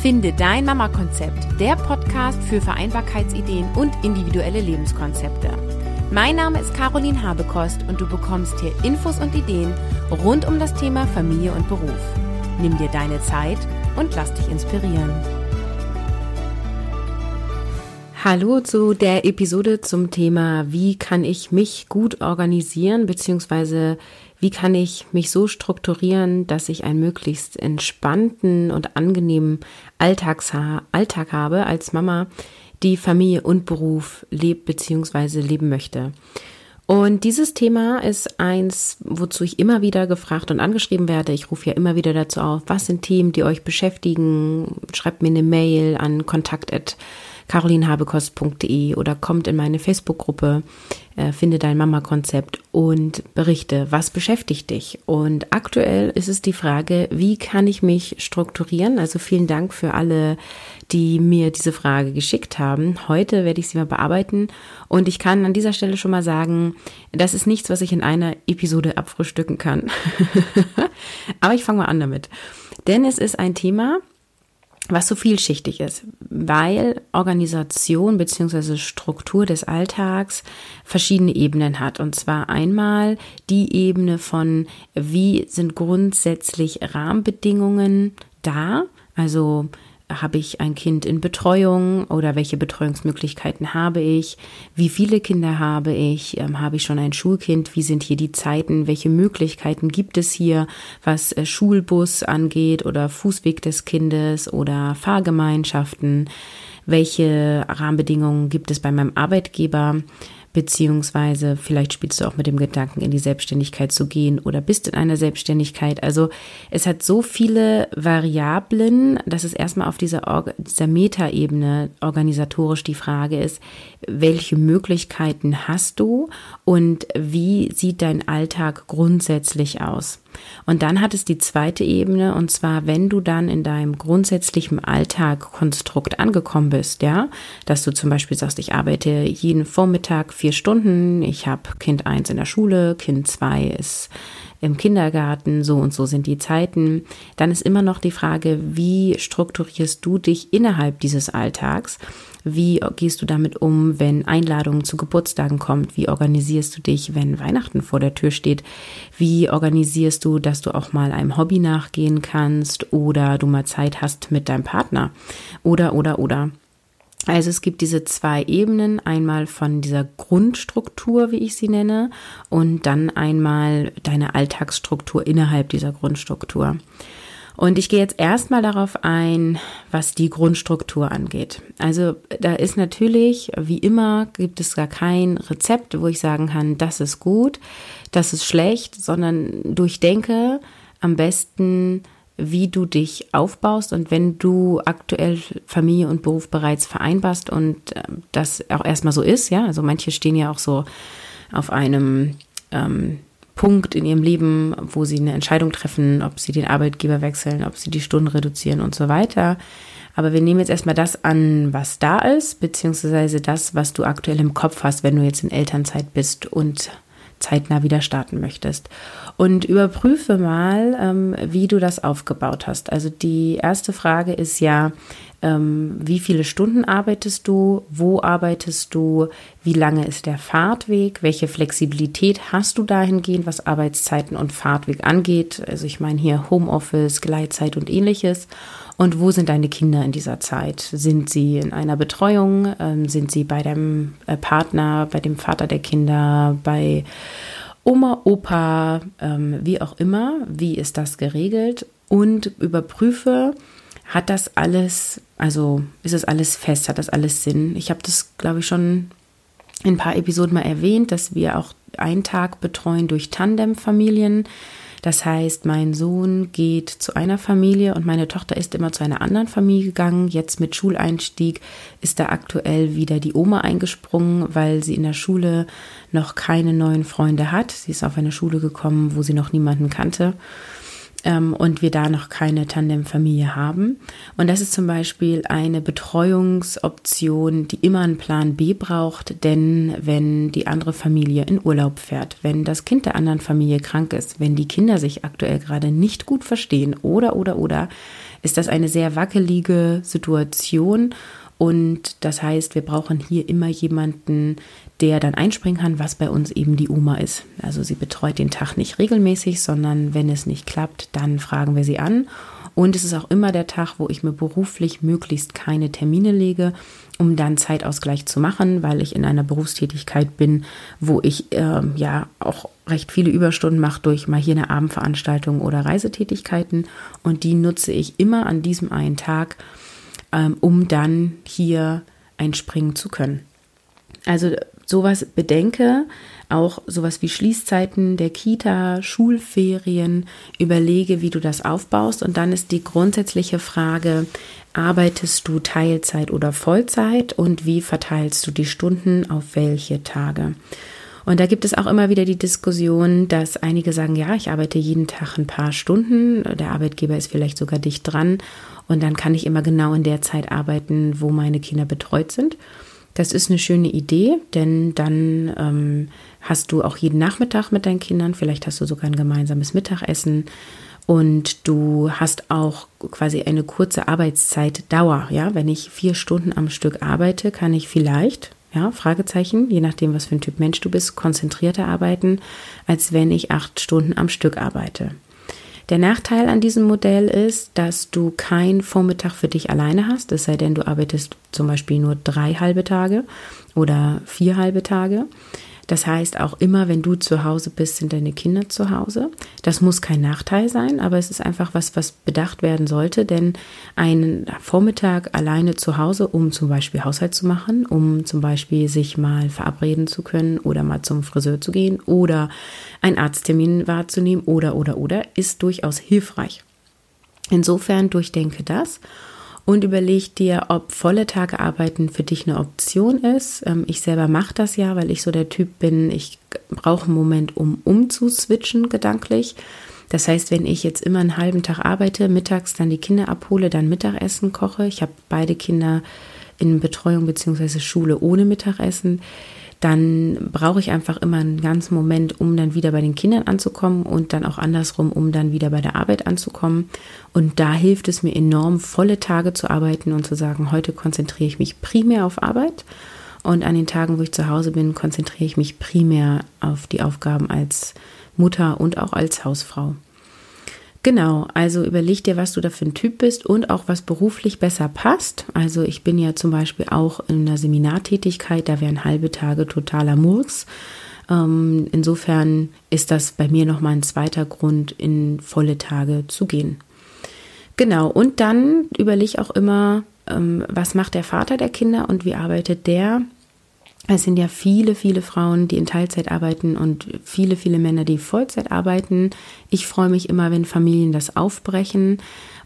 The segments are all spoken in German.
Finde dein Mama-Konzept, der Podcast für Vereinbarkeitsideen und individuelle Lebenskonzepte. Mein Name ist Caroline Habekost und du bekommst hier Infos und Ideen rund um das Thema Familie und Beruf. Nimm dir deine Zeit und lass dich inspirieren. Hallo zu der Episode zum Thema, wie kann ich mich gut organisieren, beziehungsweise wie kann ich mich so strukturieren, dass ich einen möglichst entspannten und angenehmen Alltags Alltag habe als Mama, die Familie und Beruf lebt bzw. leben möchte. Und dieses Thema ist eins, wozu ich immer wieder gefragt und angeschrieben werde. Ich rufe ja immer wieder dazu auf, was sind Themen, die euch beschäftigen? Schreibt mir eine Mail an kontakt@ carolinhabekost.de oder kommt in meine Facebook-Gruppe, äh, finde dein Mama-Konzept und berichte, was beschäftigt dich. Und aktuell ist es die Frage, wie kann ich mich strukturieren? Also vielen Dank für alle, die mir diese Frage geschickt haben. Heute werde ich sie mal bearbeiten und ich kann an dieser Stelle schon mal sagen, das ist nichts, was ich in einer Episode abfrühstücken kann. Aber ich fange mal an damit. Denn es ist ein Thema, was so vielschichtig ist, weil Organisation beziehungsweise Struktur des Alltags verschiedene Ebenen hat. Und zwar einmal die Ebene von, wie sind grundsätzlich Rahmenbedingungen da, also habe ich ein Kind in Betreuung oder welche Betreuungsmöglichkeiten habe ich? Wie viele Kinder habe ich? Ähm, habe ich schon ein Schulkind? Wie sind hier die Zeiten? Welche Möglichkeiten gibt es hier, was äh, Schulbus angeht oder Fußweg des Kindes oder Fahrgemeinschaften? Welche Rahmenbedingungen gibt es bei meinem Arbeitgeber? Beziehungsweise vielleicht spielst du auch mit dem Gedanken, in die Selbstständigkeit zu gehen oder bist in einer Selbstständigkeit. Also es hat so viele Variablen, dass es erstmal auf dieser, dieser Metaebene organisatorisch die Frage ist, welche Möglichkeiten hast du und wie sieht dein Alltag grundsätzlich aus? Und dann hat es die zweite Ebene, und zwar, wenn du dann in deinem grundsätzlichen Alltag-Konstrukt angekommen bist, ja, dass du zum Beispiel sagst, ich arbeite jeden Vormittag vier Stunden, ich habe Kind eins in der Schule, Kind zwei ist im Kindergarten, so und so sind die Zeiten, dann ist immer noch die Frage, wie strukturierst du dich innerhalb dieses Alltags? Wie gehst du damit um, wenn Einladungen zu Geburtstagen kommt? Wie organisierst du dich, wenn Weihnachten vor der Tür steht? Wie organisierst du, dass du auch mal einem Hobby nachgehen kannst oder du mal Zeit hast mit deinem Partner? Oder, oder, oder. Also es gibt diese zwei Ebenen, einmal von dieser Grundstruktur, wie ich sie nenne, und dann einmal deine Alltagsstruktur innerhalb dieser Grundstruktur. Und ich gehe jetzt erstmal darauf ein, was die Grundstruktur angeht. Also da ist natürlich, wie immer, gibt es gar kein Rezept, wo ich sagen kann, das ist gut, das ist schlecht, sondern durchdenke am besten, wie du dich aufbaust und wenn du aktuell Familie und Beruf bereits vereinbarst und äh, das auch erstmal so ist, ja, also manche stehen ja auch so auf einem ähm, Punkt in ihrem Leben, wo sie eine Entscheidung treffen, ob sie den Arbeitgeber wechseln, ob sie die Stunden reduzieren und so weiter. Aber wir nehmen jetzt erstmal das an, was da ist, beziehungsweise das, was du aktuell im Kopf hast, wenn du jetzt in Elternzeit bist und zeitnah wieder starten möchtest. Und überprüfe mal, ähm, wie du das aufgebaut hast. Also die erste Frage ist ja, ähm, wie viele Stunden arbeitest du, wo arbeitest du, wie lange ist der Fahrtweg, welche Flexibilität hast du dahingehend, was Arbeitszeiten und Fahrtweg angeht. Also ich meine hier Homeoffice, Gleitzeit und ähnliches. Und wo sind deine Kinder in dieser Zeit? Sind sie in einer Betreuung? Ähm, sind sie bei deinem äh, Partner, bei dem Vater der Kinder, bei Oma, Opa, ähm, wie auch immer? Wie ist das geregelt? Und überprüfe, hat das alles, also ist das alles fest, hat das alles Sinn? Ich habe das, glaube ich, schon in ein paar Episoden mal erwähnt, dass wir auch einen Tag betreuen durch Tandemfamilien. Das heißt, mein Sohn geht zu einer Familie und meine Tochter ist immer zu einer anderen Familie gegangen. Jetzt mit Schuleinstieg ist da aktuell wieder die Oma eingesprungen, weil sie in der Schule noch keine neuen Freunde hat. Sie ist auf eine Schule gekommen, wo sie noch niemanden kannte. Ähm, und wir da noch keine Tandemfamilie haben. Und das ist zum Beispiel eine Betreuungsoption, die immer einen Plan B braucht, denn wenn die andere Familie in Urlaub fährt, wenn das Kind der anderen Familie krank ist, wenn die Kinder sich aktuell gerade nicht gut verstehen oder oder oder, ist das eine sehr wackelige Situation und das heißt, wir brauchen hier immer jemanden, der dann einspringen kann, was bei uns eben die Oma ist. Also sie betreut den Tag nicht regelmäßig, sondern wenn es nicht klappt, dann fragen wir sie an. Und es ist auch immer der Tag, wo ich mir beruflich möglichst keine Termine lege, um dann Zeitausgleich zu machen, weil ich in einer Berufstätigkeit bin, wo ich äh, ja auch recht viele Überstunden mache durch mal hier eine Abendveranstaltung oder Reisetätigkeiten. Und die nutze ich immer an diesem einen Tag ähm, um dann hier einspringen zu können. Also sowas bedenke, auch sowas wie Schließzeiten der Kita, Schulferien, überlege, wie du das aufbaust. Und dann ist die grundsätzliche Frage, arbeitest du Teilzeit oder Vollzeit und wie verteilst du die Stunden auf welche Tage? Und da gibt es auch immer wieder die Diskussion, dass einige sagen, ja, ich arbeite jeden Tag ein paar Stunden, der Arbeitgeber ist vielleicht sogar dicht dran und dann kann ich immer genau in der Zeit arbeiten, wo meine Kinder betreut sind. Das ist eine schöne Idee, denn dann ähm, hast du auch jeden Nachmittag mit deinen Kindern, vielleicht hast du sogar ein gemeinsames Mittagessen und du hast auch quasi eine kurze Arbeitszeitdauer. Ja, wenn ich vier Stunden am Stück arbeite, kann ich vielleicht, ja, Fragezeichen, je nachdem, was für ein Typ Mensch du bist, konzentrierter arbeiten, als wenn ich acht Stunden am Stück arbeite. Der Nachteil an diesem Modell ist, dass du keinen Vormittag für dich alleine hast, es sei denn, du arbeitest zum Beispiel nur drei halbe Tage oder vier halbe Tage. Das heißt, auch immer, wenn du zu Hause bist, sind deine Kinder zu Hause. Das muss kein Nachteil sein, aber es ist einfach was, was bedacht werden sollte, denn einen Vormittag alleine zu Hause, um zum Beispiel Haushalt zu machen, um zum Beispiel sich mal verabreden zu können oder mal zum Friseur zu gehen oder einen Arzttermin wahrzunehmen oder, oder, oder, ist durchaus hilfreich. Insofern durchdenke das und überleg dir, ob volle Tage arbeiten für dich eine Option ist. Ähm, ich selber mache das ja, weil ich so der Typ bin, ich brauche einen Moment, um umzuswitchen gedanklich. Das heißt, wenn ich jetzt immer einen halben Tag arbeite, mittags dann die Kinder abhole, dann Mittagessen koche. Ich habe beide Kinder in Betreuung bzw. Schule ohne Mittagessen dann brauche ich einfach immer einen ganzen Moment, um dann wieder bei den Kindern anzukommen und dann auch andersrum, um dann wieder bei der Arbeit anzukommen. Und da hilft es mir enorm, volle Tage zu arbeiten und zu sagen, heute konzentriere ich mich primär auf Arbeit. Und an den Tagen, wo ich zu Hause bin, konzentriere ich mich primär auf die Aufgaben als Mutter und auch als Hausfrau. Genau, also überleg dir, was du da für ein Typ bist und auch was beruflich besser passt. Also ich bin ja zum Beispiel auch in einer Seminartätigkeit, da wären halbe Tage totaler Murks. Ähm, insofern ist das bei mir nochmal ein zweiter Grund, in volle Tage zu gehen. Genau, und dann überleg auch immer, ähm, was macht der Vater der Kinder und wie arbeitet der? Es sind ja viele, viele Frauen, die in Teilzeit arbeiten und viele, viele Männer, die Vollzeit arbeiten. Ich freue mich immer, wenn Familien das aufbrechen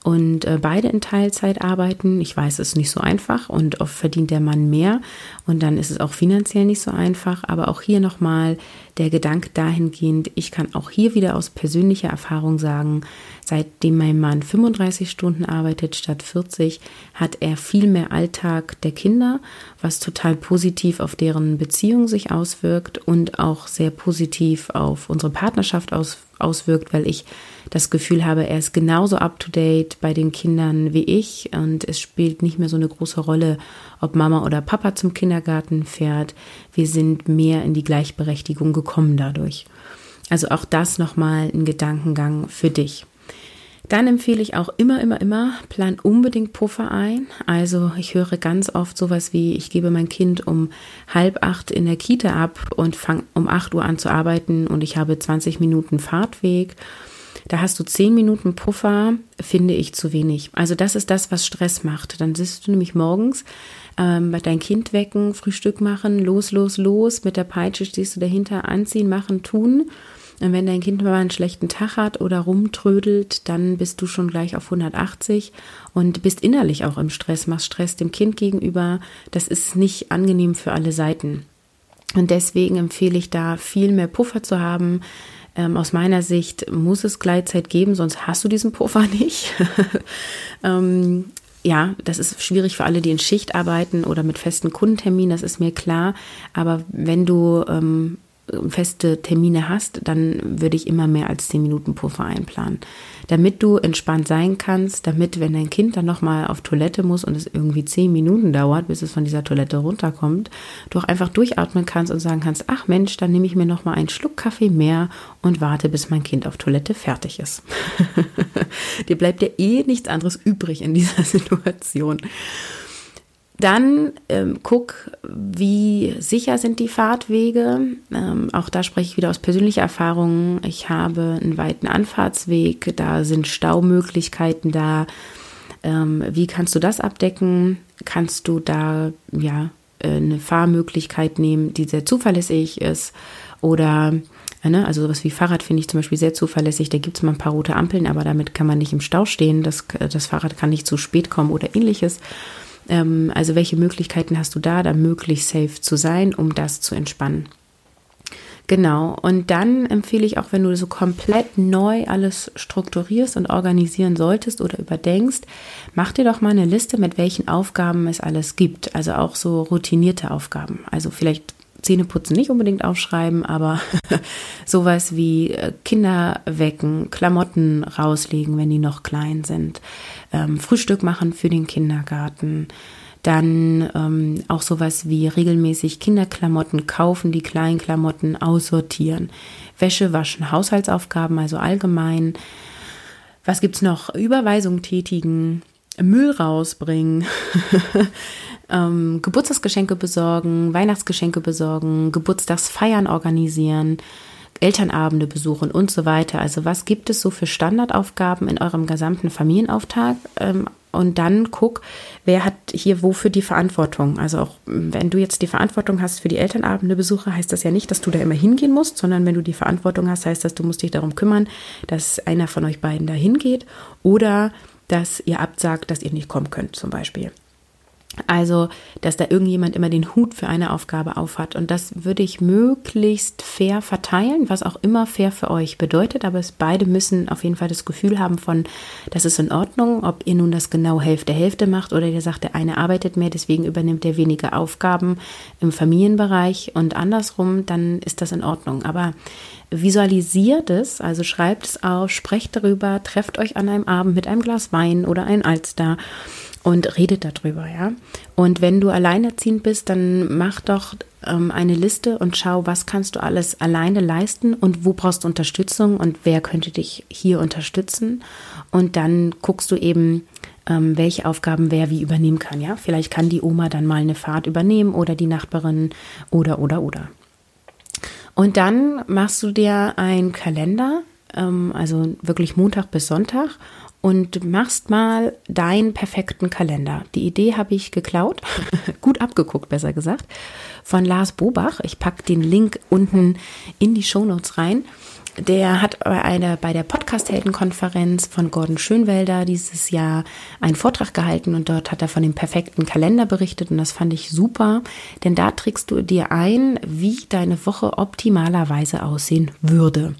und äh, beide in Teilzeit arbeiten. Ich weiß, es ist nicht so einfach und oft verdient der Mann mehr und dann ist es auch finanziell nicht so einfach. Aber auch hier nochmal der Gedanke dahingehend, ich kann auch hier wieder aus persönlicher Erfahrung sagen, seitdem mein Mann 35 Stunden arbeitet statt 40, hat er viel mehr Alltag der Kinder, was total positiv auf deren Beziehung sich auswirkt und auch sehr positiv auf unsere Partnerschaft aus, auswirkt, weil ich das Gefühl habe, er ist genauso up-to-date bei den Kindern wie ich und es spielt nicht mehr so eine große Rolle, ob Mama oder Papa zum Kindergarten fährt. Wir sind mehr in die Gleichberechtigung gekommen dadurch. Also auch das nochmal ein Gedankengang für dich. Dann empfehle ich auch immer, immer, immer, plan unbedingt Puffer ein. Also ich höre ganz oft sowas wie, ich gebe mein Kind um halb acht in der Kita ab und fange um acht Uhr an zu arbeiten und ich habe 20 Minuten Fahrtweg. Da hast du zehn Minuten Puffer, finde ich zu wenig. Also das ist das, was Stress macht. Dann sitzt du nämlich morgens ähm, dein Kind wecken, Frühstück machen, los, los, los, mit der Peitsche stehst du dahinter, anziehen, machen, tun. Und wenn dein Kind mal einen schlechten Tag hat oder rumtrödelt, dann bist du schon gleich auf 180 und bist innerlich auch im Stress, machst Stress dem Kind gegenüber. Das ist nicht angenehm für alle Seiten. Und deswegen empfehle ich da viel mehr Puffer zu haben, Ähm, aus meiner Sicht muss es Gleitzeit geben, sonst hast du diesen Puffer nicht. ähm, ja, das ist schwierig für alle, die in Schicht arbeiten oder mit festen Kundenterminen, das ist mir klar. Aber wenn du ähm, feste Termine hast, dann würde ich immer mehr als 10 Minuten Puffer einplanen. Damit du entspannt sein kannst, damit, wenn dein Kind dann nochmal auf Toilette muss und es irgendwie 10 Minuten dauert, bis es von dieser Toilette runterkommt, du auch einfach durchatmen kannst und sagen kannst, ach Mensch, dann nehme ich mir nochmal einen Schluck Kaffee mehr und warte, bis mein Kind auf Toilette fertig ist. Dir bleibt ja eh nichts anderes übrig in dieser Situation. Dann ähm, guck, wie sicher sind die Fahrtwege. Ähm, auch da spreche ich wieder aus persönlicher Erfahrung. Ich habe einen weiten Anfahrtsweg, da sind Staumöglichkeiten da. Ähm, wie kannst du das abdecken? Kannst du da ja äh, eine Fahrmöglichkeit nehmen, die sehr zuverlässig ist? Oder äh, Ne? Also sowas wie Fahrrad finde ich zum Beispiel sehr zuverlässig. Da gibt es mal ein paar rote Ampeln, aber damit kann man nicht im Stau stehen. Das, das Fahrrad kann nicht zu spät kommen oder ähnliches. Ähm, also welche Möglichkeiten hast du da, da möglichst safe zu sein, um das zu entspannen? Genau, und dann empfehle ich auch, wenn du so komplett neu alles strukturierst und organisieren solltest oder überdenkst, mach dir doch mal eine Liste, mit welchen Aufgaben es alles gibt. Also auch so routinierte Aufgaben. Also vielleicht Zähneputzen nicht unbedingt aufschreiben, aber sowas wie äh, Kinder wecken, Klamotten rauslegen, wenn die noch klein sind, ähm, Frühstück machen für den Kindergarten, dann ähm, auch sowas wie regelmäßig Kinderklamotten kaufen, die kleinen Klamotten aussortieren, Wäsche waschen, Haushaltsaufgaben, also allgemein. Was gibt's noch? Überweisung tätigen, Müll rausbringen, ähm, Geburtstagsgeschenke besorgen, Weihnachtsgeschenke besorgen, Geburtstagsfeiern organisieren, Elternabende besuchen und so weiter. Also was gibt es so für Standardaufgaben in eurem gesamten Familienauftrag? Ähm, und dann guck, wer hat hier wofür die Verantwortung. Also auch wenn du jetzt die Verantwortung hast für die Elternabende Besuche, heißt das ja nicht, dass du da immer hingehen musst, sondern wenn du die Verantwortung hast, heißt das, du musst dich darum kümmern, dass einer von euch beiden da hingeht oder dass ihr absagt, dass ihr nicht kommen könnt zum Beispiel. Also, dass da irgendjemand immer den Hut für eine Aufgabe aufhat. Und das würde ich möglichst fair verteilen, was auch immer fair für euch bedeutet. Aber es beide müssen auf jeden Fall das Gefühl haben von, das ist in Ordnung, ob ihr nun das genau Hälfte Hälfte macht oder ihr sagt, der eine arbeitet mehr, deswegen übernimmt er weniger Aufgaben im Familienbereich und andersrum, dann ist das in Ordnung. Aber visualisiert es, also schreibt es auf, sprecht darüber, trefft euch an einem Abend mit einem Glas Wein oder ein Alster und redet darüber, ja. Und wenn du alleinerziehend bist, dann mach doch ähm, eine Liste und schau, was kannst du alles alleine leisten und wo brauchst du Unterstützung und wer könnte dich hier unterstützen. Und dann guckst du eben, ähm, welche Aufgaben wer wie übernehmen kann, ja. Vielleicht kann die Oma dann mal eine Fahrt übernehmen oder die Nachbarin oder oder oder. Und dann machst du dir einen Kalender, ähm, also wirklich Montag bis Sonntag und machst mal deinen perfekten Kalender. Die Idee habe ich geklaut, gut abgeguckt, besser gesagt, von Lars Bobach. Ich packe den Link unten in die Shownotes rein. Der hat bei, einer, bei der Podcast-Heldenkonferenz von Gordon Schönwelder dieses Jahr einen Vortrag gehalten und dort hat er von dem perfekten Kalender berichtet und das fand ich super, denn da trägst du dir ein, wie deine Woche optimalerweise aussehen würde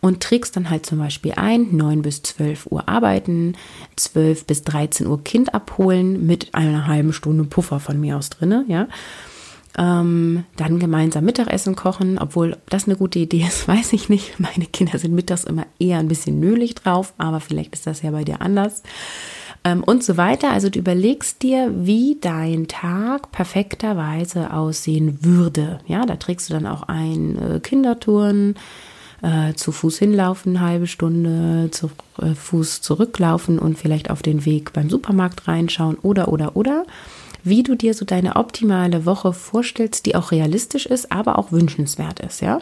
und trägst dann halt zum Beispiel ein, 9 bis 12 Uhr arbeiten, 12 bis 13 Uhr Kind abholen mit einer halben Stunde Puffer von mir aus drinne, ja. Ähm, dann gemeinsam Mittagessen kochen, obwohl das eine gute Idee ist, weiß ich nicht. Meine Kinder sind mittags immer eher ein bisschen nölig drauf, aber vielleicht ist das ja bei dir anders. Ähm, und so weiter. Also du überlegst dir, wie dein Tag perfekterweise aussehen würde. Ja, da trägst du dann auch ein äh, Kindertouren, äh, zu Fuß hinlaufen, eine halbe Stunde, zu äh, Fuß zurücklaufen und vielleicht auf den Weg beim Supermarkt reinschauen oder, oder, oder wie du dir so deine optimale Woche vorstellst, die auch realistisch ist, aber auch wünschenswert ist, ja?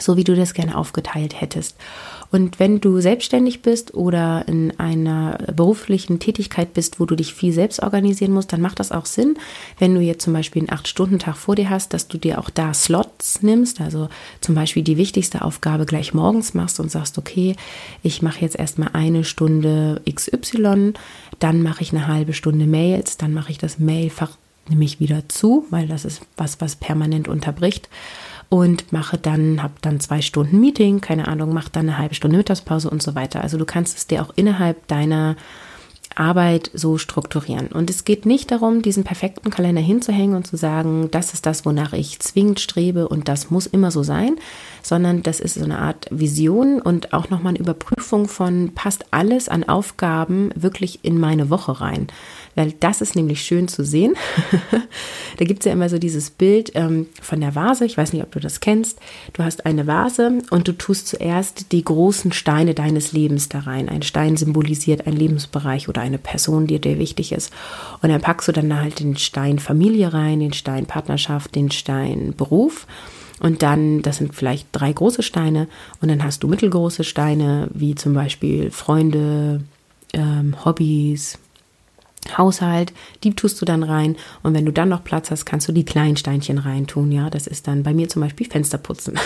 So wie du das gerne aufgeteilt hättest. Und wenn du selbstständig bist oder in einer beruflichen Tätigkeit bist, wo du dich viel selbst organisieren musst, dann macht das auch Sinn, wenn du jetzt zum Beispiel einen acht stunden tag vor dir hast, dass du dir auch da Slots nimmst, also zum Beispiel die wichtigste Aufgabe gleich morgens machst und sagst, okay, ich mache jetzt erstmal eine Stunde XY, dann mache ich eine halbe Stunde Mails, dann mache ich das Mailfach nämlich wieder zu, weil das ist was, was permanent unterbricht. Und mache dann, habe dann zwei Stunden Meeting, keine Ahnung, mache dann eine halbe Stunde Mittagspause und so weiter. Also du kannst es dir auch innerhalb deiner Arbeit so strukturieren. Und es geht nicht darum, diesen perfekten Kalender hinzuhängen und zu sagen, das ist das, wonach ich zwingend strebe und das muss immer so sein, sondern das ist so eine Art Vision und auch nochmal eine Überprüfung von, passt alles an Aufgaben wirklich in meine Woche rein weil das ist nämlich schön zu sehen. da gibt es ja immer so dieses Bild ähm, von der Vase, ich weiß nicht, ob du das kennst. Du hast eine Vase und du tust zuerst die großen Steine deines Lebens da rein. Ein Stein symbolisiert einen Lebensbereich oder eine Person, die dir wichtig ist. Und dann packst du dann halt den Stein Familie rein, den Stein Partnerschaft, den Stein Beruf. Und dann, das sind vielleicht drei große Steine. Und dann hast du mittelgroße Steine, wie zum Beispiel Freunde, ähm, Hobbys, Haushalt, die tust du dann rein und wenn du dann noch Platz hast, kannst du die kleinen Steinchen reintun, ja, das ist dann bei mir zum Beispiel Fensterputzen.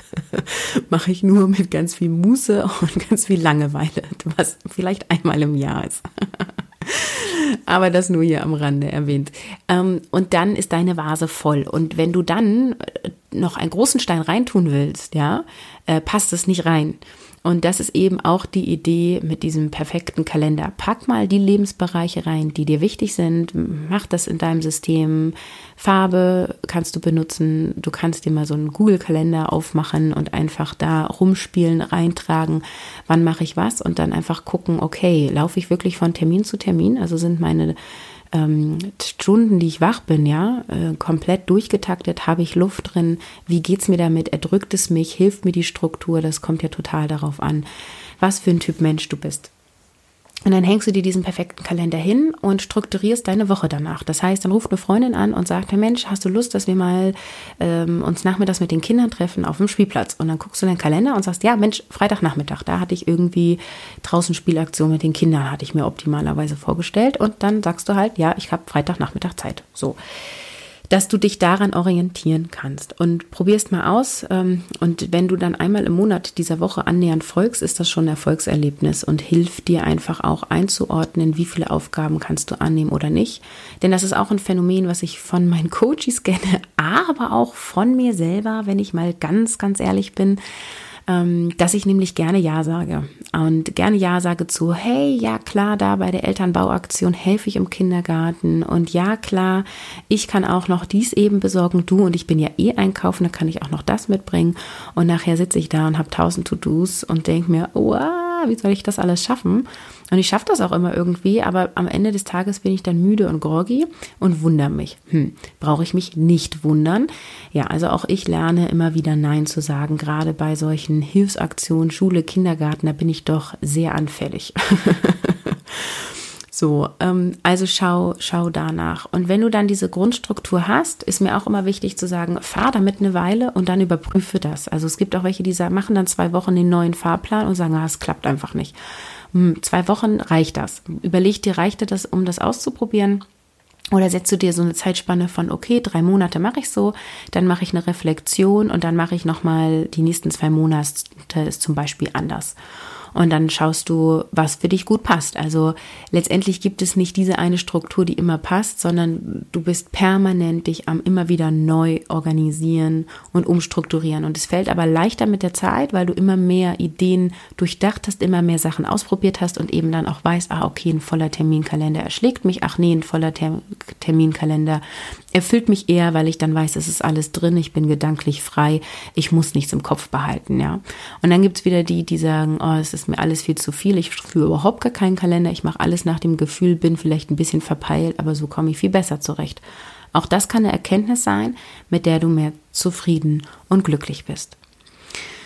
Mache ich nur mit ganz viel Muße und ganz viel Langeweile, was vielleicht einmal im Jahr ist. Aber das nur hier am Rande erwähnt. Ähm, und dann ist deine Vase voll. Und wenn du dann äh, noch einen großen Stein reintun willst, ja, äh, passt es nicht rein. Und das ist eben auch die Idee mit diesem perfekten Kalender. Pack mal die Lebensbereiche rein, die dir wichtig sind. Mach das in deinem System. Farbe kannst du benutzen. Du kannst dir mal so einen Google-Kalender aufmachen und einfach da rumspielen, reintragen. Wann mache ich was? Und dann einfach gucken, okay, laufe ich wirklich von Termin zu Termin? Also sind meine ähm, Stunden, die ich wach bin, ja, äh, komplett durchgetaktet, habe ich Luft drin, wie geht's mir damit, erdrückt es mich, hilft mir die Struktur, das kommt ja total darauf an, was für ein Typ Mensch du bist. Und dann hängst du dir diesen perfekten Kalender hin und strukturierst deine Woche danach. Das heißt, dann ruft eine Freundin an und sagt, hey Mensch, hast du Lust, dass wir mal ähm, uns nachmittags mit den Kindern treffen auf dem Spielplatz? Und dann guckst du deinen Kalender und sagst, ja Mensch, Freitagnachmittag, da hatte ich irgendwie draußen Spielaktion mit den Kindern, hatte ich mir optimalerweise vorgestellt. Und dann sagst du halt, ja, ich habe Freitagnachmittag Zeit. So dass du dich daran orientieren kannst. Und probierst mal aus. Ähm, und wenn du dann einmal im Monat dieser Woche annähernd folgst, ist das schon ein Erfolgserlebnis und hilft dir einfach auch einzuordnen, wie viele Aufgaben kannst du annehmen oder nicht. Denn das ist auch ein Phänomen, was ich von meinen Coaches kenne, aber auch von mir selber, wenn ich mal ganz, ganz ehrlich bin dass ich nämlich gerne Ja sage. Und gerne Ja sage zu, hey, ja klar, da bei der Elternbauaktion helfe ich im Kindergarten. Und ja klar, ich kann auch noch dies eben besorgen, du und ich bin ja eh einkaufen, da kann ich auch noch das mitbringen. Und nachher sitze ich da und habe tausend To-Dos und denke mir, wow, wie soll ich das alles schaffen? Und ich schaffe das auch immer irgendwie, aber am Ende des Tages bin ich dann müde und groggy und wundere mich. Hm, brauche ich mich nicht wundern? Ja, also auch ich lerne immer wieder Nein zu sagen, gerade bei solchen Hilfsaktionen, Schule, Kindergarten, da bin ich doch sehr anfällig. So, ähm, also schau, schau danach. Und wenn du dann diese Grundstruktur hast, ist mir auch immer wichtig zu sagen, fahr damit eine Weile und dann überprüfe das. Also es gibt auch welche, die sagen, machen dann zwei Wochen den neuen Fahrplan und sagen, ah, es klappt einfach nicht. Hm, zwei Wochen reicht das. Überleg dir, reicht dir das, um das auszuprobieren? Oder setzt du dir so eine Zeitspanne von, okay, drei Monate mache ich so, dann mache ich eine Reflexion und dann mache ich nochmal die nächsten zwei Monate ist zum Beispiel anders und dann schaust du, was für dich gut passt. Also letztendlich gibt es nicht diese eine Struktur, die immer passt, sondern du bist permanent dich am immer wieder neu organisieren und umstrukturieren. Und es fällt aber leichter mit der Zeit, weil du immer mehr Ideen durchdacht hast, immer mehr Sachen ausprobiert hast und eben dann auch weißt, ah, okay, ein voller Terminkalender erschlägt mich, ach nee, ein voller Ter Terminkalender erfüllt mich eher, weil ich dann weiß, es ist alles drin, ich bin gedanklich frei, ich muss nichts im Kopf behalten, ja. Und dann gibt's wieder die, die sagen, oh, es ist mir alles viel zu viel, ich führe überhaupt gar keinen Kalender, ich mache alles nach dem Gefühl, bin vielleicht ein bisschen verpeilt, aber so komme ich viel besser zurecht. Auch das kann eine Erkenntnis sein, mit der du mehr zufrieden und glücklich bist.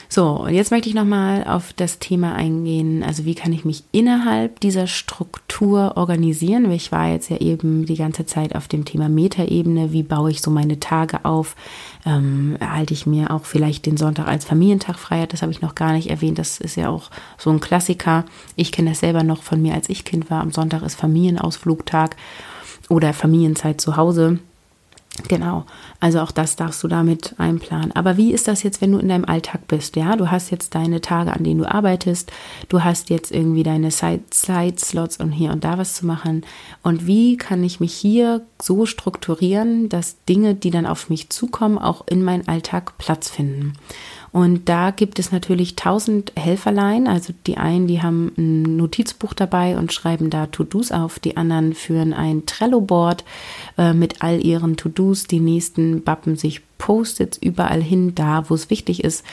So, und jetzt möchte ich nochmal auf das Thema eingehen. Also, wie kann ich mich innerhalb dieser Struktur organisieren? Ich war jetzt ja eben die ganze Zeit auf dem Thema Metaebene. Wie baue ich so meine Tage auf? Ähm, erhalte ich mir auch vielleicht den Sonntag als Familientag frei? Das habe ich noch gar nicht erwähnt. Das ist ja auch so ein Klassiker. Ich kenne das selber noch von mir, als ich Kind war. Am Sonntag ist Familienausflugtag oder Familienzeit zu Hause. Genau, also auch das darfst du damit einplanen. Aber wie ist das jetzt, wenn du in deinem Alltag bist? Ja, du hast jetzt deine Tage, an denen du arbeitest, du hast jetzt irgendwie deine Side-Slots und hier und da was zu machen. Und wie kann ich mich hier so strukturieren, dass Dinge, die dann auf mich zukommen, auch in meinen Alltag Platz finden? Und da gibt es natürlich tausend Helferlein. Also die einen, die haben ein Notizbuch dabei und schreiben da To-Dos auf. Die anderen führen ein Trello-Board äh, mit all ihren To-Dos. Die nächsten bappen sich Post-its überall hin, da wo es wichtig ist.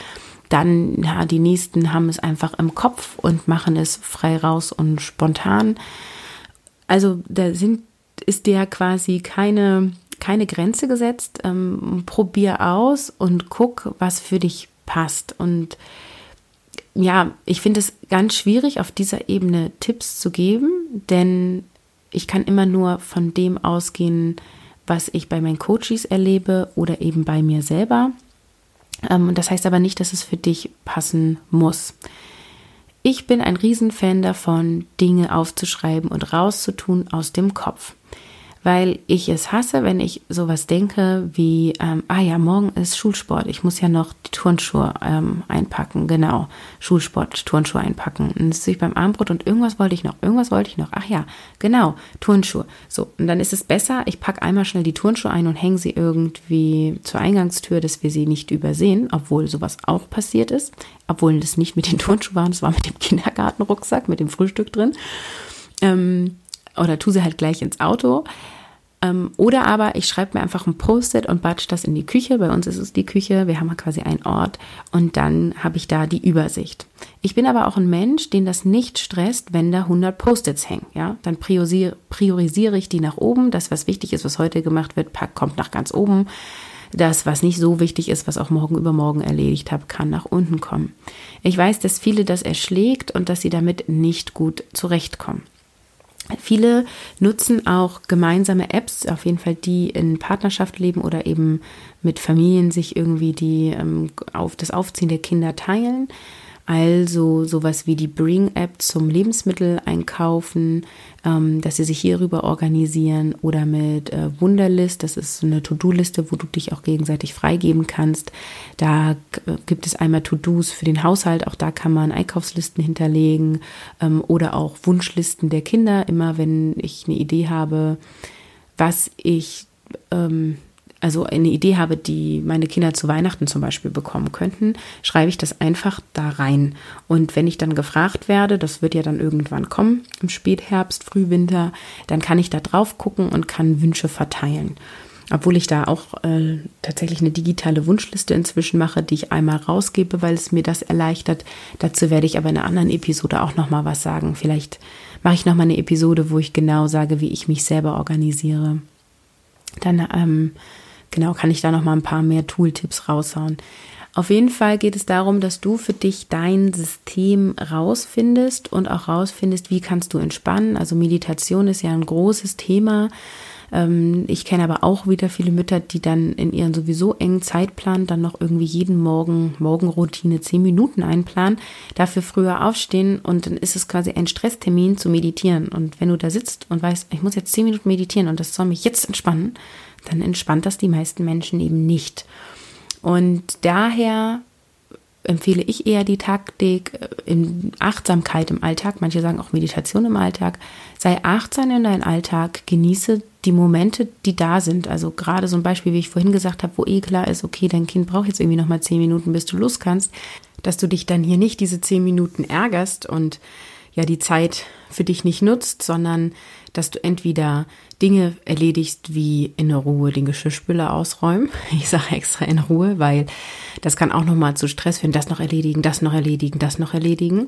Dann, ja, die nächsten haben es einfach im Kopf und machen es frei raus und spontan. Also da sind, ist der quasi keine, keine Grenze gesetzt. Ähm, probier aus und guck, was für dich passt. Und ja, ich finde es ganz schwierig, auf dieser Ebene Tipps zu geben, denn ich kann immer nur von dem ausgehen, was ich bei meinen Coaches erlebe oder eben bei mir selber. Ähm, und das heißt aber nicht, dass es für dich passen muss. Ich bin ein Riesenfan davon, Dinge aufzuschreiben und rauszutun aus dem Kopf weil ich es hasse, wenn ich sowas denke wie, ähm, ah ja, morgen ist Schulsport, ich muss ja noch die Turnschuhe ähm, einpacken, genau, Schulsport, Turnschuhe einpacken. Und das sehe ich beim Armbrot und irgendwas wollte ich noch, irgendwas wollte ich noch, ach ja, genau, Turnschuhe. So, und dann ist es besser, ich packe einmal schnell die Turnschuhe ein und hänge sie irgendwie zur Eingangstür, dass wir sie nicht übersehen, obwohl sowas auch passiert ist, obwohl das nicht mit den Turnschuhen war, das war mit dem Kindergartenrucksack, mit dem Frühstück drin. Ähm, oder tu sie halt gleich ins Auto. Ähm, oder aber ich schreibe mir einfach ein Post-it und batsch das in die Küche. Bei uns ist es die Küche. Wir haben quasi einen Ort und dann habe ich da die Übersicht. Ich bin aber auch ein Mensch, den das nicht stresst, wenn da 100 Post-its hängen. Ja, dann priorisiere, priorisiere ich die nach oben. Das, was wichtig ist, was heute gemacht wird, kommt nach ganz oben. Das, was nicht so wichtig ist, was auch morgen übermorgen erledigt habe, kann nach unten kommen. Ich weiß, dass viele das erschlägt und dass sie damit nicht gut zurechtkommen. Viele nutzen auch gemeinsame Apps, auf jeden Fall die in Partnerschaft leben oder eben mit Familien sich irgendwie die ähm, auf das Aufziehen der Kinder teilen. Also sowas wie die Bring-App zum Lebensmittel einkaufen, ähm, dass sie sich hierüber organisieren oder mit äh, Wunderlist, das ist eine To-Do-Liste, wo du dich auch gegenseitig freigeben kannst. Da äh, gibt es einmal To-Dos für den Haushalt, auch da kann man Einkaufslisten hinterlegen ähm, oder auch Wunschlisten der Kinder. Immer wenn ich eine Idee habe, was ich ähm, also eine Idee habe, die meine Kinder zu Weihnachten zum Beispiel bekommen könnten, schreibe ich das einfach da rein. Und wenn ich dann gefragt werde, das wird ja dann irgendwann kommen, im Spätherbst, Frühwinter, dann kann ich da drauf gucken und kann Wünsche verteilen. Obwohl ich da auch äh, tatsächlich eine digitale Wunschliste inzwischen mache, die ich einmal rausgebe, weil es mir das erleichtert. Dazu werde ich aber in einer anderen Episode auch nochmal was sagen. Vielleicht mache ich nochmal eine Episode, wo ich genau sage, wie ich mich selber organisiere. Dann ähm, genau kann ich da noch mal ein paar mehr Tooltips raushauen. Auf jeden Fall geht es darum, dass du für dich dein System rausfindest und auch rausfindest, wie kannst du entspannen. Also Meditation ist ja ein großes Thema. Ähm, ich kenne aber auch wieder viele Mütter, die dann in ihren sowieso engen Zeitplan dann noch irgendwie jeden Morgen Morgenroutine zehn Minuten einplanen, dafür früher aufstehen und dann ist es quasi ein Stresstermin zu meditieren. Und wenn du da sitzt und weißt, ich muss jetzt zehn Minuten meditieren und das soll mich jetzt entspannen, dann entspannt das die meisten Menschen eben nicht. Und daher empfehle ich eher die Taktik äh, in Achtsamkeit im Alltag. Manche sagen auch Meditation im Alltag. Sei achtsam in deinem Alltag, genieße die Momente, die da sind. Also gerade so ein Beispiel, wie ich vorhin gesagt habe, wo eh klar ist, okay, dein Kind braucht jetzt irgendwie nochmal zehn Minuten, bis du los kannst, dass du dich dann hier nicht diese zehn Minuten ärgerst und ja die Zeit für dich nicht nutzt, sondern dass du entweder Dinge erledigst, wie in Ruhe den Geschirrspüler ausräumen. Ich sage extra in Ruhe, weil das kann auch nochmal zu Stress führen. Das noch erledigen, das noch erledigen, das noch erledigen.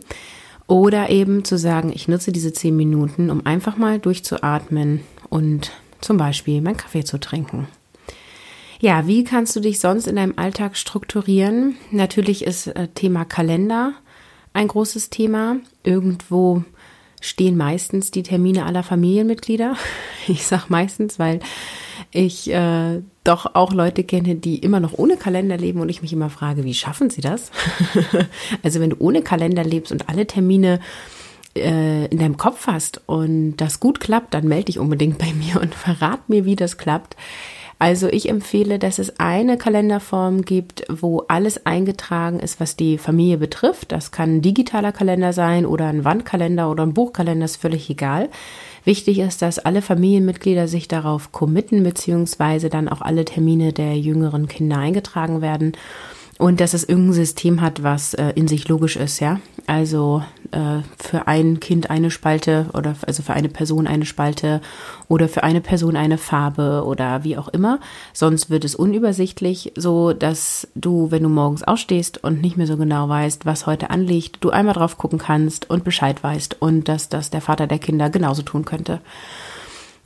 Oder eben zu sagen, ich nutze diese zehn Minuten, um einfach mal durchzuatmen und zum Beispiel meinen Kaffee zu trinken. Ja, wie kannst du dich sonst in deinem Alltag strukturieren? Natürlich ist äh, Thema Kalender ein großes Thema. Irgendwo stehen meistens die Termine aller Familienmitglieder. Ich sage meistens, weil ich äh, doch auch Leute kenne, die immer noch ohne Kalender leben und ich mich immer frage, wie schaffen sie das? also wenn du ohne Kalender lebst und alle Termine äh, in deinem Kopf hast und das gut klappt, dann melde dich unbedingt bei mir und verrat mir, wie das klappt. Also ich empfehle, dass es eine Kalenderform gibt, wo alles eingetragen ist, was die Familie betrifft. Das kann ein digitaler Kalender sein oder ein Wandkalender oder ein Buchkalender, ist völlig egal. Wichtig ist, dass alle Familienmitglieder sich darauf committen, beziehungsweise dann auch alle Termine der jüngeren Kinder eingetragen werden und dass es irgendein System hat, was äh, in sich logisch ist, ja. Also äh, für ein Kind eine Spalte oder also für eine Person eine Spalte oder für eine Person eine Farbe oder wie auch immer. Sonst wird es unübersichtlich, so dass du, wenn du morgens aufstehst und nicht mehr so genau weißt, was heute anliegt, du einmal drauf gucken kannst und Bescheid weißt und dass das der Vater der Kinder genauso tun könnte.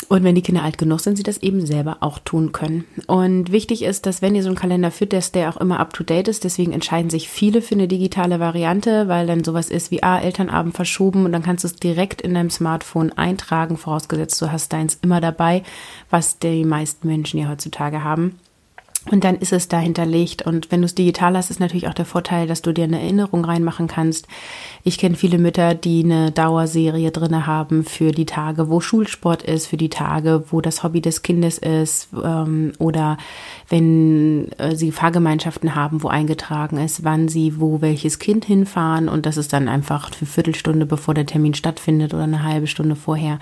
Und wenn die Kinder alt genug sind, sie das eben selber auch tun können. Und wichtig ist, dass wenn ihr so einen Kalender führt, dass der auch immer up-to-date ist. Deswegen entscheiden sich viele für eine digitale Variante, weil dann sowas ist wie, ah, Elternabend verschoben und dann kannst du es direkt in deinem Smartphone eintragen, vorausgesetzt du hast deins immer dabei, was die meisten Menschen ja heutzutage haben. Und dann ist es da hinterlegt. Und wenn du es digital hast, ist natürlich auch der Vorteil, dass du dir eine Erinnerung reinmachen kannst. Ich kenne viele Mütter, die eine Dauerserie drinne haben für die Tage, wo Schulsport ist, für die Tage, wo das Hobby des Kindes ist, ähm, oder wenn äh, sie Fahrgemeinschaften haben, wo eingetragen ist, wann sie wo welches Kind hinfahren. Und das ist dann einfach für Viertelstunde, bevor der Termin stattfindet oder eine halbe Stunde vorher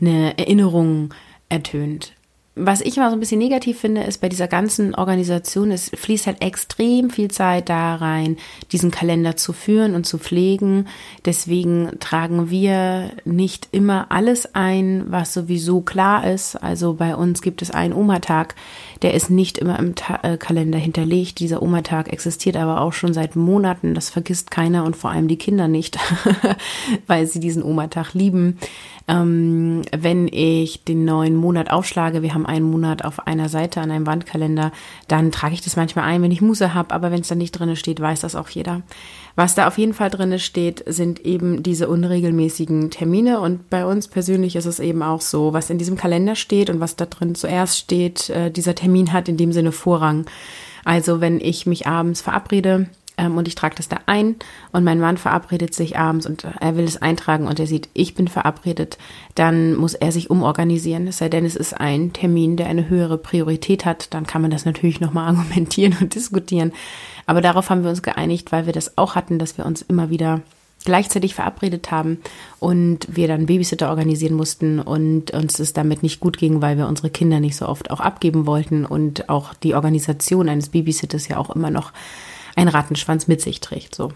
eine Erinnerung ertönt was ich immer so ein bisschen negativ finde, ist bei dieser ganzen Organisation, es fließt halt extrem viel Zeit da rein, diesen Kalender zu führen und zu pflegen. Deswegen tragen wir nicht immer alles ein, was sowieso klar ist. Also bei uns gibt es einen Oma-Tag, der ist nicht immer im Ta äh, Kalender hinterlegt. Dieser Oma-Tag existiert aber auch schon seit Monaten. Das vergisst keiner und vor allem die Kinder nicht, weil sie diesen Oma-Tag lieben. Ähm, wenn ich den neuen Monat aufschlage, wir haben einen Monat auf einer Seite an einem Wandkalender, dann trage ich das manchmal ein, wenn ich Muße habe, aber wenn es da nicht drin steht, weiß das auch jeder. Was da auf jeden Fall drin steht, sind eben diese unregelmäßigen Termine und bei uns persönlich ist es eben auch so, was in diesem Kalender steht und was da drin zuerst steht, äh, dieser Termin hat in dem Sinne Vorrang. Also wenn ich mich abends verabrede, ähm, und ich trage das da ein und mein Mann verabredet sich abends und er will es eintragen und er sieht, ich bin verabredet, dann muss er sich umorganisieren. Es sei denn, es ist ein Termin, der eine höhere Priorität hat, dann kann man das natürlich nochmal argumentieren und diskutieren. Aber darauf haben wir uns geeinigt, weil wir das auch hatten, dass wir uns immer wieder gleichzeitig verabredet haben und wir dann Babysitter organisieren mussten und uns es damit nicht gut ging, weil wir unsere Kinder nicht so oft auch abgeben wollten und auch die Organisation eines Babysitters ja auch immer noch ein Rattenschwanz mit sich trägt. So.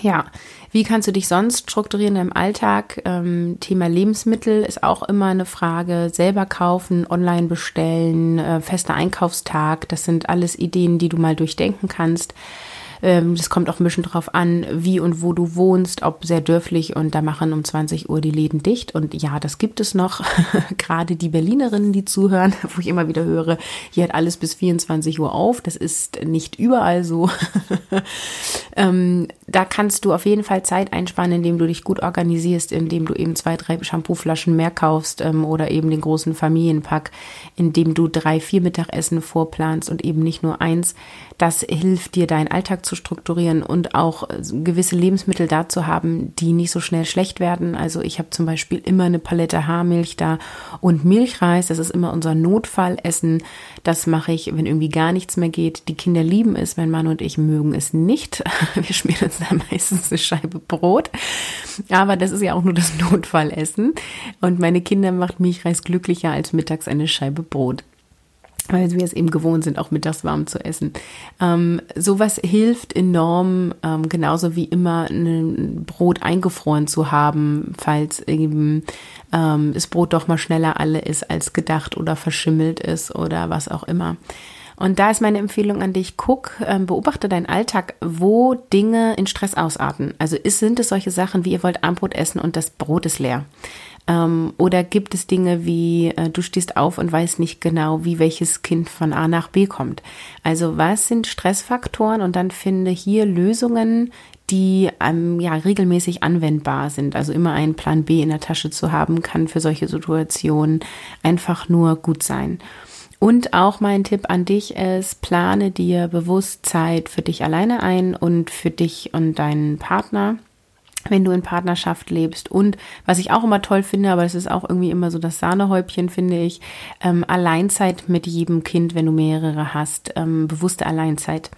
Ja, wie kannst du dich sonst strukturieren im Alltag? Ähm, Thema Lebensmittel ist auch immer eine Frage. Selber kaufen, online bestellen, äh, fester Einkaufstag, das sind alles Ideen, die du mal durchdenken kannst. Ähm, das kommt auch ein bisschen drauf an, wie und wo du wohnst, ob sehr dörflich und da machen um 20 Uhr die Läden dicht. Und ja, das gibt es noch. Gerade die Berlinerinnen, die zuhören, wo ich immer wieder höre, hier hat alles bis 24 Uhr auf. Das ist nicht überall so. ähm, da kannst du auf jeden Fall Zeit einsparen, indem du dich gut organisierst, indem du eben zwei, drei Shampooflaschen mehr kaufst ähm, oder eben den großen Familienpack, indem du drei, vier Mittagessen vorplanst und eben nicht nur eins. Das hilft dir, deinen Alltag zu strukturieren und auch äh, gewisse Lebensmittel da zu haben, die nicht so schnell schlecht werden. Also ich habe zum Beispiel immer eine Palette Haarmilch da und Milchreis. Das ist immer unser Notfallessen. Das mache ich, wenn irgendwie gar nichts mehr geht. Die Kinder lieben es, mein Mann und ich mögen es nicht. Wir schmieren uns da meistens eine Scheibe Brot. Aber das ist ja auch nur das Notfallessen. Und meine Kinder macht Milchreis glücklicher als mittags eine Scheibe Brot weil wir es eben gewohnt sind, auch mittags warm zu essen. Ähm, sowas hilft enorm, ähm, genauso wie immer ein Brot eingefroren zu haben, falls eben ähm, das Brot doch mal schneller alle ist als gedacht oder verschimmelt ist oder was auch immer. Und da ist meine Empfehlung an dich, guck, ähm, beobachte deinen Alltag, wo Dinge in Stress ausarten. Also ist, sind es solche Sachen, wie ihr wollt Armbrot essen und das Brot ist leer. Ähm, oder gibt es Dinge wie, äh, du stehst auf und weißt nicht genau, wie welches Kind von A nach B kommt. Also was sind Stressfaktoren und dann finde hier Lösungen, die ähm, ja regelmäßig anwendbar sind. Also immer einen Plan B in der Tasche zu haben, kann für solche Situationen einfach nur gut sein. Und auch mein Tipp an dich ist, plane dir bewusst Zeit für dich alleine ein und für dich und deinen Partner wenn du in Partnerschaft lebst. Und was ich auch immer toll finde, aber das ist auch irgendwie immer so das Sahnehäubchen, finde ich, ähm, Alleinzeit mit jedem Kind, wenn du mehrere hast, ähm, bewusste Alleinzeit.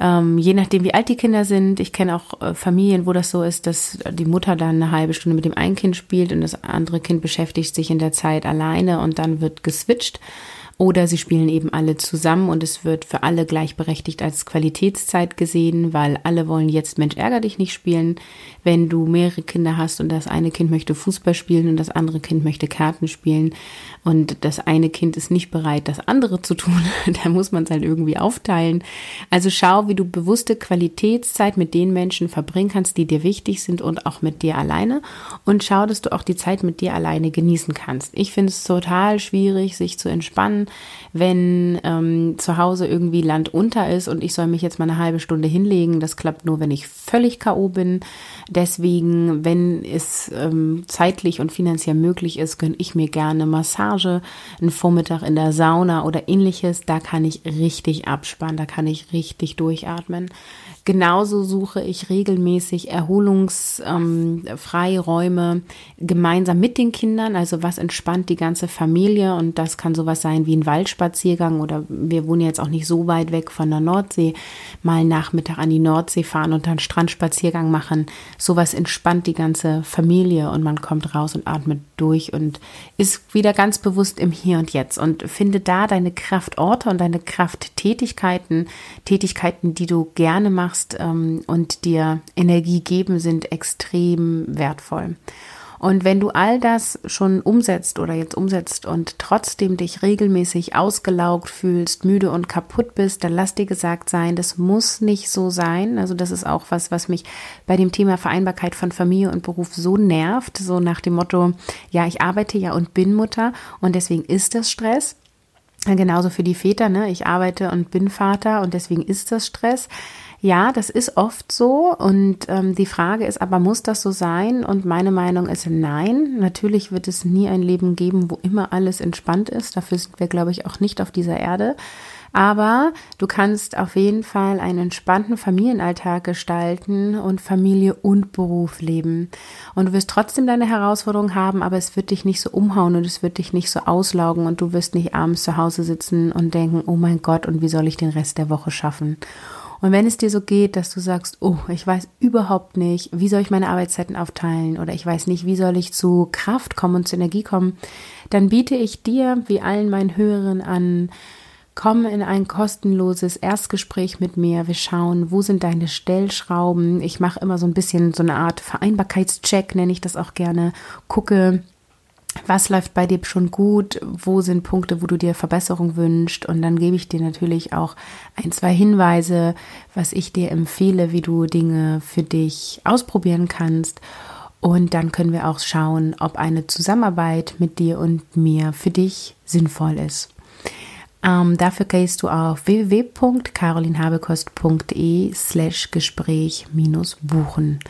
Ähm, je nachdem, wie alt die Kinder sind. Ich kenne auch äh, Familien, wo das so ist, dass die Mutter dann eine halbe Stunde mit dem einen Kind spielt und das andere Kind beschäftigt sich in der Zeit alleine und dann wird geswitcht. Oder sie spielen eben alle zusammen und es wird für alle gleichberechtigt als Qualitätszeit gesehen, weil alle wollen jetzt Mensch ärger dich nicht spielen. Wenn du mehrere Kinder hast und das eine Kind möchte Fußball spielen und das andere Kind möchte Karten spielen und das eine Kind ist nicht bereit, das andere zu tun, dann muss man es halt irgendwie aufteilen. Also schau, wie du bewusste Qualitätszeit mit den Menschen verbringen kannst, die dir wichtig sind und auch mit dir alleine und schau, dass du auch die Zeit mit dir alleine genießen kannst. Ich finde es total schwierig, sich zu entspannen, wenn ähm, zu Hause irgendwie Land unter ist und ich soll mich jetzt mal eine halbe Stunde hinlegen. Das klappt nur, wenn ich völlig K.O. bin. Deswegen, wenn es ähm, zeitlich und finanziell möglich ist, gönne ich mir gerne Massage, einen Vormittag in der Sauna oder ähnliches. Da kann ich richtig abspannen, da kann ich richtig durchatmen. Genauso suche ich regelmäßig Erholungsfreiräume ähm, gemeinsam mit den Kindern. Also was entspannt die ganze Familie und das kann sowas sein wie ein Waldspaziergang oder wir wohnen jetzt auch nicht so weit weg von der Nordsee. Mal Nachmittag an die Nordsee fahren und dann Strandspaziergang machen. Sowas entspannt die ganze Familie und man kommt raus und atmet durch und ist wieder ganz bewusst im Hier und Jetzt und finde da deine Kraftorte und deine Krafttätigkeiten, Tätigkeiten, die du gerne machst ähm, und dir Energie geben, sind extrem wertvoll. Und wenn du all das schon umsetzt oder jetzt umsetzt und trotzdem dich regelmäßig ausgelaugt fühlst, müde und kaputt bist, dann lass dir gesagt sein, das muss nicht so sein. Also das ist auch was, was mich bei dem Thema Vereinbarkeit von Familie und Beruf so nervt, so nach dem Motto, ja, ich arbeite ja und bin Mutter und deswegen ist das Stress. Genauso für die Väter, ne? Ich arbeite und bin Vater und deswegen ist das Stress. Ja, das ist oft so und ähm, die Frage ist aber, muss das so sein? Und meine Meinung ist nein. Natürlich wird es nie ein Leben geben, wo immer alles entspannt ist. Dafür sind wir, glaube ich, auch nicht auf dieser Erde. Aber du kannst auf jeden Fall einen entspannten Familienalltag gestalten und Familie und Beruf leben. Und du wirst trotzdem deine Herausforderungen haben, aber es wird dich nicht so umhauen und es wird dich nicht so auslaugen und du wirst nicht abends zu Hause sitzen und denken, oh mein Gott, und wie soll ich den Rest der Woche schaffen? Und wenn es dir so geht, dass du sagst, oh, ich weiß überhaupt nicht, wie soll ich meine Arbeitszeiten aufteilen oder ich weiß nicht, wie soll ich zu Kraft kommen und zu Energie kommen, dann biete ich dir, wie allen meinen Hörern an, Komm in ein kostenloses Erstgespräch mit mir. Wir schauen, wo sind deine Stellschrauben. Ich mache immer so ein bisschen so eine Art Vereinbarkeitscheck, nenne ich das auch gerne. Gucke, was läuft bei dir schon gut, wo sind Punkte, wo du dir Verbesserung wünschst und dann gebe ich dir natürlich auch ein, zwei Hinweise, was ich dir empfehle, wie du Dinge für dich ausprobieren kannst und dann können wir auch schauen, ob eine Zusammenarbeit mit dir und mir für dich sinnvoll ist. Ähm, dafür gehst du auf www.carolinhabekost.de slash Gespräch buchen.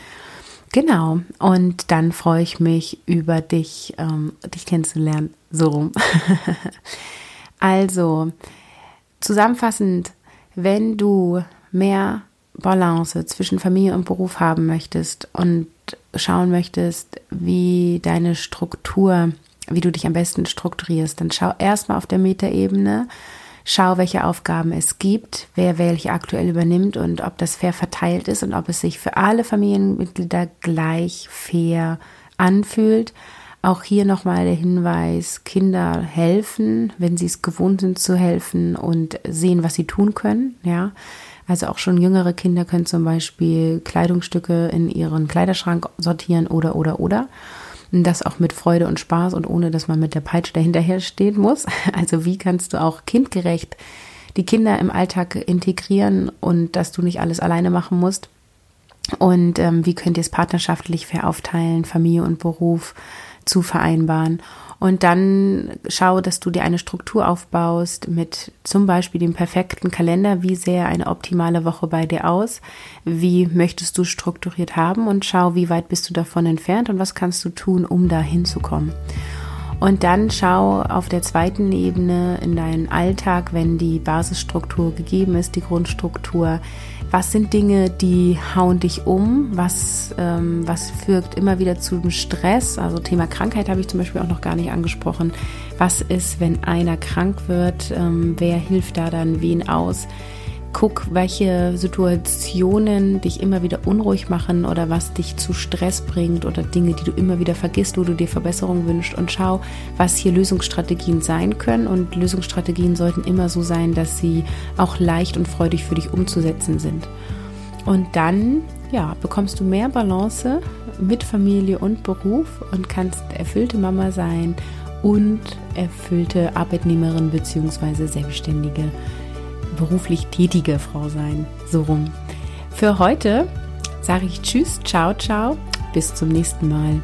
Genau, und dann freue ich mich über dich, ähm, dich kennenzulernen, so rum. also, zusammenfassend, wenn du mehr Balance zwischen Familie und Beruf haben möchtest und schauen möchtest, wie deine Struktur, wie du dich am besten strukturierst, dann schau erstmal auf der Metaebene, Schau, welche Aufgaben es gibt, wer welche aktuell übernimmt und ob das fair verteilt ist und ob es sich für alle Familienmitglieder gleich fair anfühlt. Auch hier nochmal der Hinweis, Kinder helfen, wenn sie es gewohnt sind zu helfen und sehen, was sie tun können. Ja, also auch schon jüngere Kinder können zum Beispiel Kleidungsstücke in ihren Kleiderschrank sortieren oder, oder, oder das auch mit Freude und Spaß und ohne, dass man mit der Peitsche dahinterher stehen muss. Also wie kannst du auch kindgerecht die Kinder im Alltag integrieren und dass du nicht alles alleine machen musst? Und ähm, wie könnt ihr es partnerschaftlich fair aufteilen, Familie und Beruf zu vereinbaren? Und dann schau, dass du dir eine Struktur aufbaust mit zum Beispiel dem perfekten Kalender. Wie sähe eine optimale Woche bei dir aus? Wie möchtest du strukturiert haben? Und schau, wie weit bist du davon entfernt und was kannst du tun, um da hinzukommen? Und dann schau auf der zweiten Ebene in deinen Alltag, wenn die Basisstruktur gegeben ist, die Grundstruktur. Was sind Dinge, die hauen dich um? Was, ähm, was führt immer wieder zu Stress? Also Thema Krankheit habe ich zum Beispiel auch noch gar nicht angesprochen. Was ist, wenn einer krank wird? Ähm, wer hilft da dann wen aus? Guck, welche Situationen dich immer wieder unruhig machen oder was dich zu Stress bringt oder Dinge, die du immer wieder vergisst, wo du dir Verbesserung wünschst und schau, was hier Lösungsstrategien sein können. Und Lösungsstrategien sollten immer so sein, dass sie auch leicht und freudig für dich umzusetzen sind. Und dann, ja, bekommst du mehr Balance mit Familie und Beruf und kannst erfüllte Mama sein und erfüllte Arbeitnehmerin bzw. Selbstständige beruflich tätige Frau sein. So rum. Für heute sage ich Tschüss, ciao, ciao, bis zum nächsten Mal.